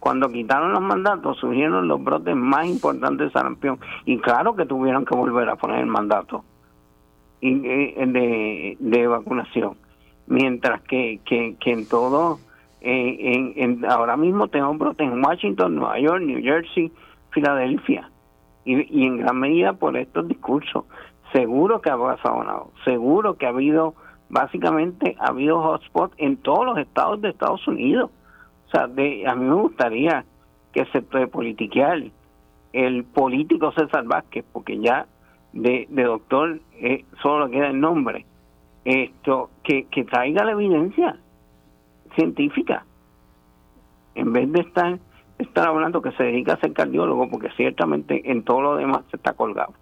[SPEAKER 9] Cuando quitaron los mandatos, surgieron los brotes más importantes de sarampión. Y claro que tuvieron que volver a poner el mandato de, de vacunación. Mientras que, que, en todo, eh, ahora mismo tengo brotes en Washington, Nueva York, New Jersey, Filadelfia. Y, y en gran medida por estos discursos. Seguro que ha pasado. Seguro que ha habido, básicamente, ha habido hotspot en todos los estados de Estados Unidos. O sea, de, a mí me gustaría que se puede politiquear el político César Vázquez, porque ya de, doctor eh, solo queda el nombre. Esto que, que traiga la evidencia científica. En vez de estar estar hablando que se dedica a ser cardiólogo porque ciertamente en todo lo demás se está colgado.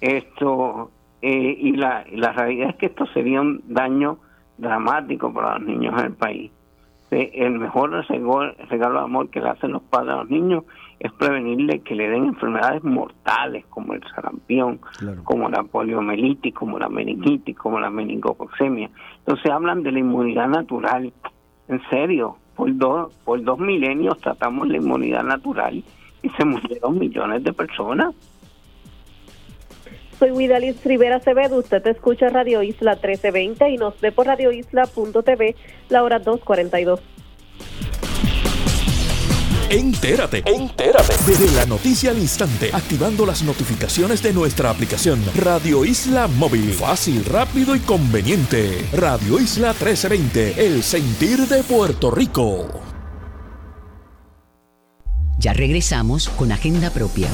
[SPEAKER 9] Esto eh, y la, la realidad es que esto sería un daño dramático para los niños en el país el mejor regalo de amor que le hacen los padres a los niños es prevenirle que le den enfermedades mortales como el sarampión, como la poliomielitis, como la meningitis, como la meningococcemia. Entonces hablan de la inmunidad natural. En serio, por dos, por dos milenios tratamos la inmunidad natural y se murieron millones de personas.
[SPEAKER 5] Soy Widalis Rivera Acevedo, usted te escucha Radio Isla 1320 y nos ve por radioisla.tv la hora 2.42.
[SPEAKER 7] Entérate, entérate de la noticia al instante, activando las notificaciones de nuestra aplicación Radio Isla Móvil. Fácil, rápido y conveniente. Radio Isla 1320, el sentir de Puerto Rico.
[SPEAKER 2] Ya regresamos con Agenda Propia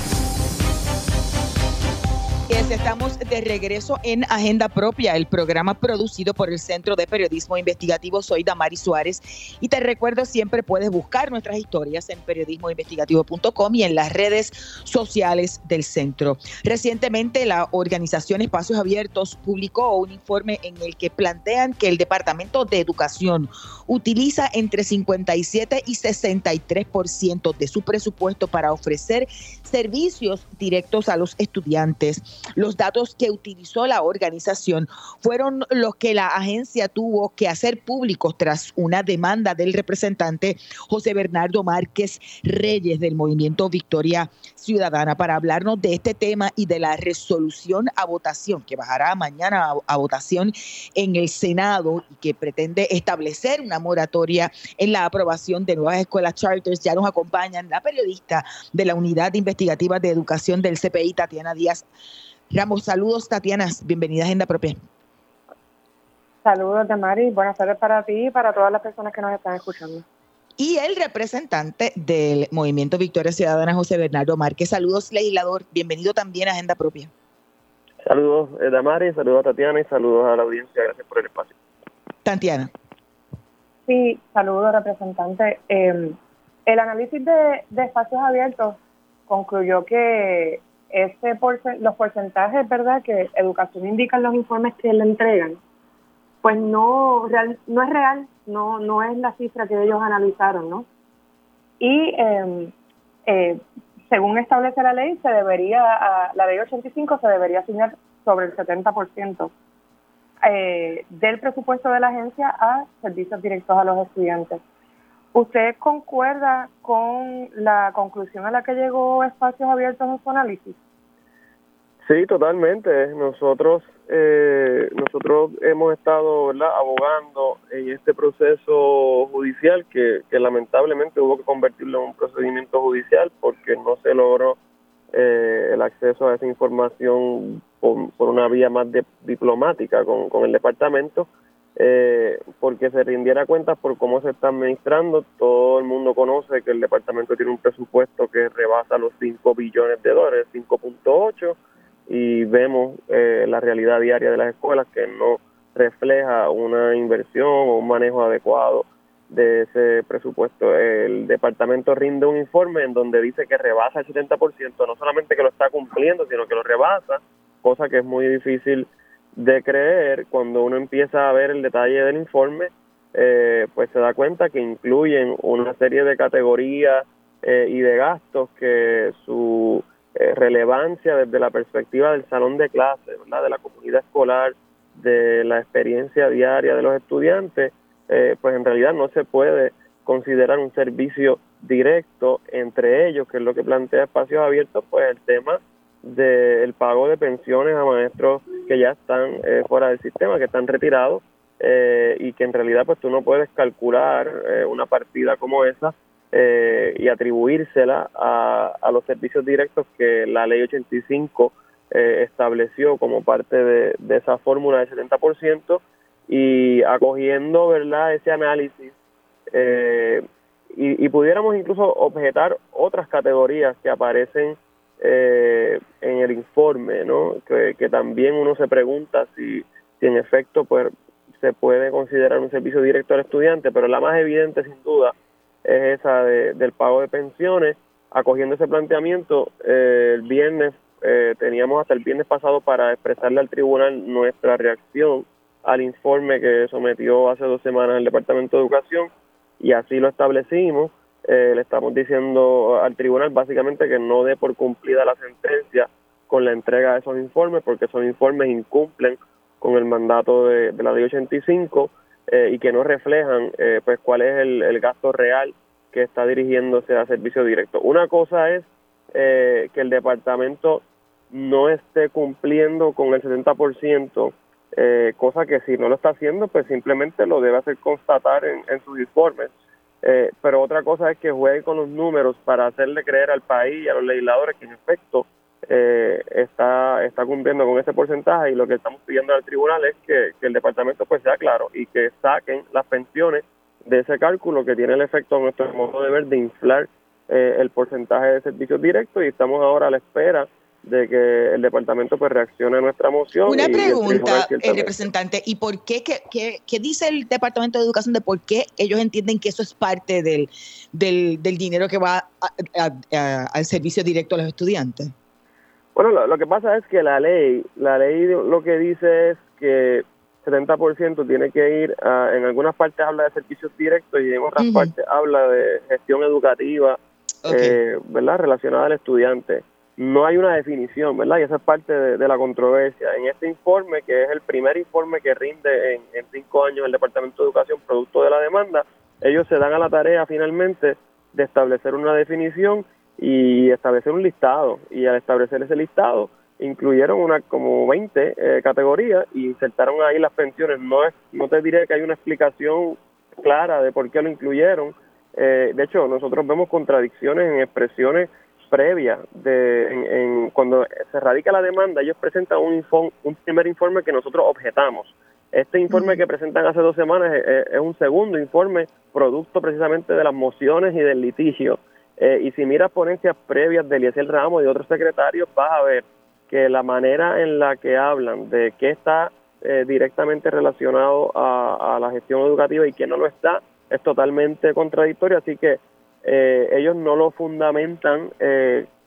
[SPEAKER 1] estamos de regreso en Agenda Propia, el programa producido por el Centro de Periodismo Investigativo. Soy Damari Suárez y te recuerdo siempre puedes buscar nuestras historias en periodismoinvestigativo.com y en las redes sociales del centro. Recientemente la organización Espacios Abiertos publicó un informe en el que plantean que el Departamento de Educación utiliza entre 57 y 63% de su presupuesto para ofrecer servicios directos a los estudiantes. Los datos que utilizó la organización fueron los que la agencia tuvo que hacer públicos tras una demanda del representante José Bernardo Márquez Reyes del movimiento Victoria Ciudadana para hablarnos de este tema y de la resolución a votación que bajará mañana a, votación en el Senado y que pretende establecer una moratoria en la aprobación de nuevas escuelas charters. Ya nos acompañan la periodista de la Unidad Investigativa de Educación del CPI, Tatiana Díaz Ramos, saludos, Tatiana. Bienvenida a Agenda Propia.
[SPEAKER 10] Saludos, Mari. Buenas tardes para ti y para todas las personas que nos están escuchando.
[SPEAKER 1] y el representante del Movimiento Victoria Ciudadana, José Bernardo Márquez. Saludos, legislador. Bienvenido también a Agenda Propia.
[SPEAKER 10] Saludos, eh, Damari, saludos a Tatiana y saludos a la audiencia. Gracias por el espacio.
[SPEAKER 1] Tatiana.
[SPEAKER 11] Sí, saludos, representante. Em, el análisis de, espacios abiertos concluyó que ese los porcentajes, ¿verdad?, que educación indica en los informes que le entregan, pues no, real, no es real, no, no es la cifra que ellos analizaron, ¿no? Y em, eh, según establece la ley, se debería, la ley 85 se debería asignar sobre el 70% eh, del presupuesto de la agencia a servicios directos a los estudiantes. ¿Usted concuerda con la conclusión a la que llegó Espacios Abiertos en su análisis?
[SPEAKER 10] Sí, totalmente. Nosotros eh, nosotros hemos estado abogando en este proceso judicial que, lamentablemente hubo que convertirlo en un procedimiento judicial porque no se logró eh, el acceso a esa información por, una vía más diplomática con el departamento eh, porque se rindiera cuenta por cómo se está administrando. Todo el mundo conoce que el departamento tiene un presupuesto que rebasa los 5 billones de dólares, 5.8 y vemos eh, la realidad diaria de las escuelas que no refleja una inversión o un manejo adecuado de ese presupuesto. El departamento rinde un informe en donde dice que rebasa el 70%, no solamente que lo está cumpliendo, sino que lo rebasa, cosa que es muy difícil de creer cuando uno empieza a ver el detalle del informe, eh, pues se da cuenta que incluyen una serie de categorías eh, y de gastos que su eh, relevancia desde la perspectiva del salón de clase, ¿verdad? de la comunidad escolar, de la experiencia diaria de los estudiantes, eh, pues en realidad no se puede considerar un servicio directo entre ellos, que es lo que plantea espacios abiertos, pues el tema del pago de pensiones a maestros que ya están eh, fuera del sistema, que están retirados, y que en realidad pues tú no puedes calcular una partida como esa eh, y atribuírsela a, a, los servicios directos que la ley 85 eh, estableció como parte de, esa fórmula del 70% y acogiendo verdad ese análisis eh, y, pudiéramos incluso objetar otras categorías que aparecen en el informe, ¿no? Que, que, también uno se pregunta si, si en efecto pues, se puede considerar un servicio directo al estudiante, pero la más evidente sin duda es esa del pago de pensiones. Acogiendo ese planteamiento, eh, el viernes eh, teníamos hasta el viernes pasado para expresarle al tribunal nuestra reacción al informe que sometió hace dos semanas el Departamento de Educación y así lo establecimos. Eh, le estamos diciendo al tribunal básicamente que no dé por cumplida la sentencia con la entrega de esos informes porque esos informes incumplen con el mandato de, la ley 85 eh, y que no reflejan eh, pues cuál es el, gasto real que está dirigiéndose a servicio directo. Una cosa es eh, que el departamento no esté cumpliendo con el 70%, eh, cosa que si no lo está haciendo, pues simplemente lo debe hacer constatar en, en sus informes. Pero otra cosa es que juegue con los números para hacerle creer al país y a los legisladores que en efecto eh, está, está cumpliendo con ese porcentaje y lo que estamos pidiendo al tribunal es que, el departamento pues sea claro y que saquen las pensiones de ese cálculo que tiene el efecto a nuestro modo de ver de inflar eh, el porcentaje de servicios directos y estamos ahora a la espera de que el departamento pues reaccione a nuestra moción.
[SPEAKER 1] Una pregunta, el representante, ¿y por qué, qué, qué, dice el Departamento de Educación de por qué ellos entienden que eso es parte del, del, del dinero que va al servicio directo a los estudiantes?
[SPEAKER 10] Bueno, lo, que pasa es que la ley, la ley lo que dice es que 70% tiene que ir, en algunas partes habla de servicios directos y en otras partes habla de gestión educativa, eh, ¿verdad? Relacionada al estudiante. No hay una definición, ¿verdad? Y esa es parte de, la controversia. En este informe, que es el primer informe que rinde en, cinco años el Departamento de Educación producto de la demanda, ellos se dan a la tarea finalmente de establecer una definición y establecer un listado. Y al establecer ese listado, incluyeron una como 20 eh, categorías y insertaron ahí las pensiones. No es, no te diré que hay una explicación clara de por qué lo incluyeron. Eh, de hecho, nosotros vemos contradicciones en expresiones previas de en, cuando se radica la demanda ellos presentan un un primer informe que nosotros objetamos Este informe que presentan hace dos semanas es, un segundo informe, producto precisamente de las mociones y del litigio. Eh, y si miras ponencias previas de Eliezer Ramos y de otros secretarios, vas a ver que la manera en la que hablan de qué está eh, directamente relacionado a, la gestión educativa y qué no lo está es totalmente contradictorio. Así que eh, ellos no lo fundamentan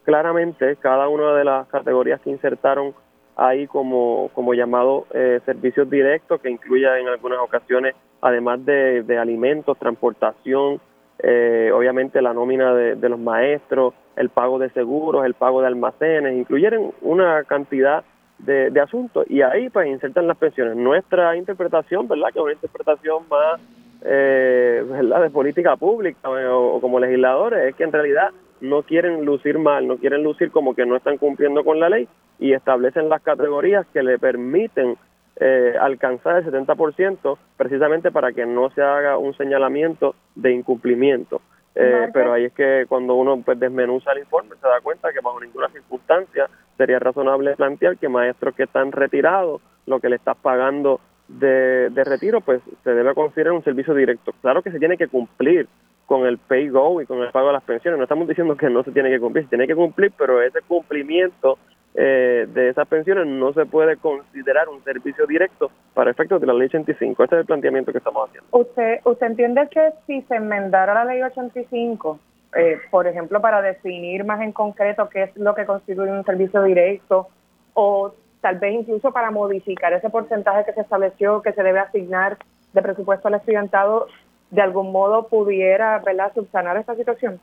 [SPEAKER 10] claramente cada una de las categorías que insertaron ahí como, como llamado eh, servicios directos, que incluya en algunas ocasiones, además de, de alimentos, transportación, eh, obviamente la nómina de, los maestros, el pago de seguros, el pago de almacenes, incluyeron una cantidad de, de, asuntos y ahí pues insertan las pensiones. Nuestra interpretación, ¿verdad? Que es una interpretación más, eh, ¿verdad? De política pública o, como legisladores, es que en realidad no quieren lucir mal, no quieren lucir como que no están cumpliendo con la ley y establecen las categorías que le permiten eh, alcanzar el 70% precisamente para que no se haga un señalamiento de incumplimiento. Eh, pero ahí es que cuando uno pues desmenuza el informe se da cuenta que bajo ninguna circunstancia sería razonable plantear que maestros que están retirados, lo que le estás pagando de, de retiro, pues se debe considerar un servicio directo. Claro que se tiene que cumplir con el pay go y con el pago de las pensiones. No estamos diciendo que no se tiene que cumplir, se tiene que cumplir, pero ese cumplimiento eh, de esas pensiones no se puede considerar un servicio directo para efectos de la ley 85. Este es el planteamiento que estamos haciendo.
[SPEAKER 11] ¿Usted, usted entiende que si se enmendara la ley 85, eh, por ejemplo, para definir más en concreto qué es lo que constituye un servicio directo o tal vez incluso para modificar ese porcentaje que se estableció que se debe asignar de presupuesto al estudiantado, de algún modo pudiera ¿verdad? subsanar esta situación?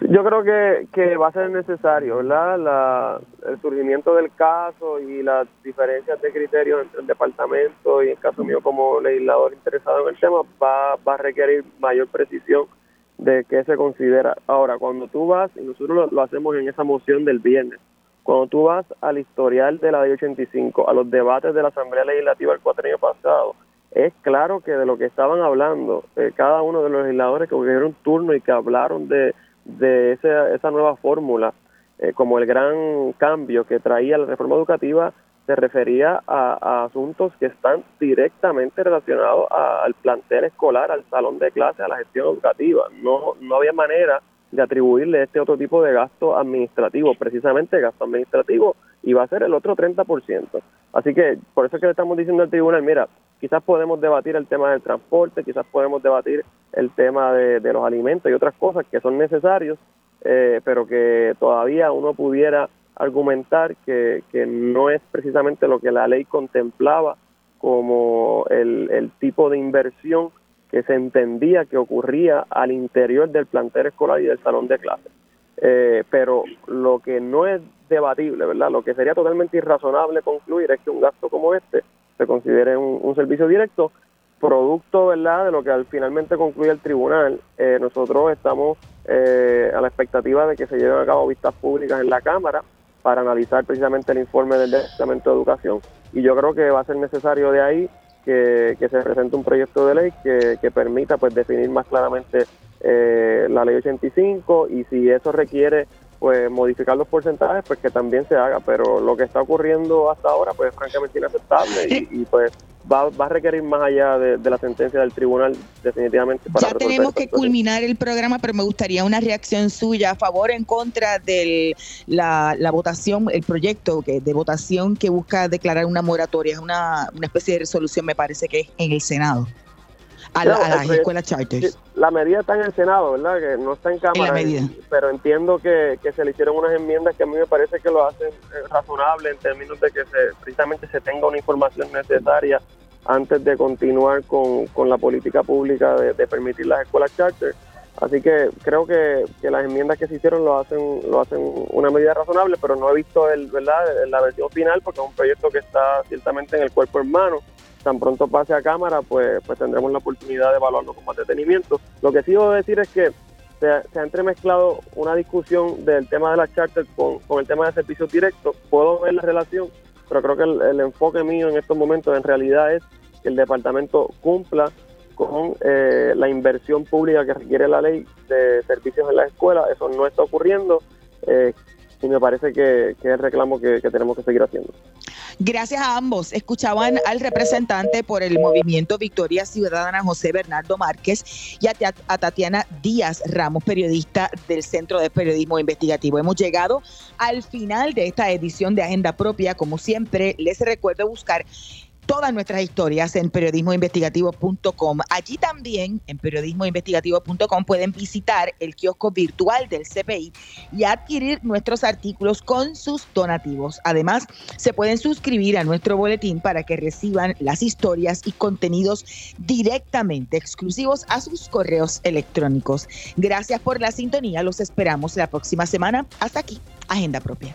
[SPEAKER 10] Yo creo que, va a ser necesario, ¿verdad? La, el surgimiento del caso y las diferencias de criterios entre el departamento y el caso mío como legislador interesado en el tema va, va a requerir mayor precisión de qué se considera. Ahora, cuando tú vas, y nosotros lo hacemos en esa moción del viernes, cuando tú vas al historial de la ley 85, a los debates de la Asamblea Legislativa el cuatrenio pasado, es claro que de lo que estaban hablando, eh, cada uno de los legisladores que cogieron turno y que hablaron de, de esa, nueva fórmula, eh, como el gran cambio que traía la reforma educativa, se refería a, asuntos que están directamente relacionados al plantel escolar, al salón de clase, a la gestión educativa. No, no había manera de atribuirle este otro tipo de gasto administrativo, precisamente gasto administrativo, y va a ser el otro 30%. Así que por eso es que le estamos diciendo al tribunal, mira, quizás podemos debatir el tema del transporte, quizás podemos debatir el tema de, los alimentos y otras cosas que son necesarios, eh, pero que todavía uno pudiera argumentar que, no es precisamente lo que la ley contemplaba como el tipo de inversión que se entendía que ocurría al interior del plantel escolar y del salón de clases. Eh, pero lo que no es debatible, ¿verdad? Lo que sería totalmente irrazonable concluir es que un gasto como este se considere un, servicio directo, producto, ¿verdad?, de lo que al finalmente concluye el tribunal. Eh, nosotros estamos eh, a la expectativa de que se lleven a cabo vistas públicas en la Cámara para analizar precisamente el informe del Departamento de Educación y yo creo que va a ser necesario de ahí que, se presente un proyecto de ley que, que permita pues definir más claramente eh, la ley 85 y si eso requiere pues modificar los porcentajes, pues que también se haga, pero lo que está ocurriendo hasta ahora, pues es francamente inaceptable y, pues va, va, a requerir más allá de, la sentencia del tribunal definitivamente.
[SPEAKER 1] Para ya tenemos que culminar el programa, pero me gustaría una reacción suya a favor o en contra de la, la, votación, el proyecto que, de votación que busca declarar una moratoria, es una, una especie de resolución, me parece que es en el Senado a, las escuelas charters.
[SPEAKER 10] La medida está en el Senado, ¿verdad? Que no está en Cámara. pero entiendo que, se le hicieron unas enmiendas que a mí me parece que lo hacen eh, razonable en términos de que se, precisamente se tenga una información necesaria antes de continuar con, con la política pública de, permitir las escuelas charter. Así que creo que, que, las enmiendas que se hicieron lo hacen lo hacen una medida razonable, pero no he visto el verdad la versión final porque es un proyecto que está ciertamente en el cuerpo hermano tan pronto pase a cámara, pues, pues tendremos la oportunidad de evaluarlo con más detenimiento. Lo que sí debo decir es que se, ha entremezclado una discusión del tema de la charter con, el tema de servicios directos. Puedo ver la relación, pero creo que el, enfoque mío en estos momentos en realidad es que el departamento cumpla con eh, la inversión pública que requiere la ley de servicios en la escuela. Eso no está ocurriendo eh, y me parece que, es el reclamo que tenemos que seguir haciendo.
[SPEAKER 1] Gracias a ambos. Escuchaban al representante por el movimiento Victoria Ciudadana, José Bernardo Márquez, y a, Tatiana Díaz Ramos, periodista del Centro de Periodismo Investigativo. Hemos llegado al final de esta edición de Agenda Propia. Como siempre, les recuerdo buscar todas nuestras historias en periodismoinvestigativo.com. Allí también, en periodismoinvestigativo.com, pueden visitar el kiosco virtual del CPI y adquirir nuestros artículos con sus donativos. Además, se pueden suscribir a nuestro boletín para que reciban las historias y contenidos directamente exclusivos a sus correos electrónicos. Gracias por la sintonía. Los esperamos la próxima semana. Hasta aquí, Agenda Propia.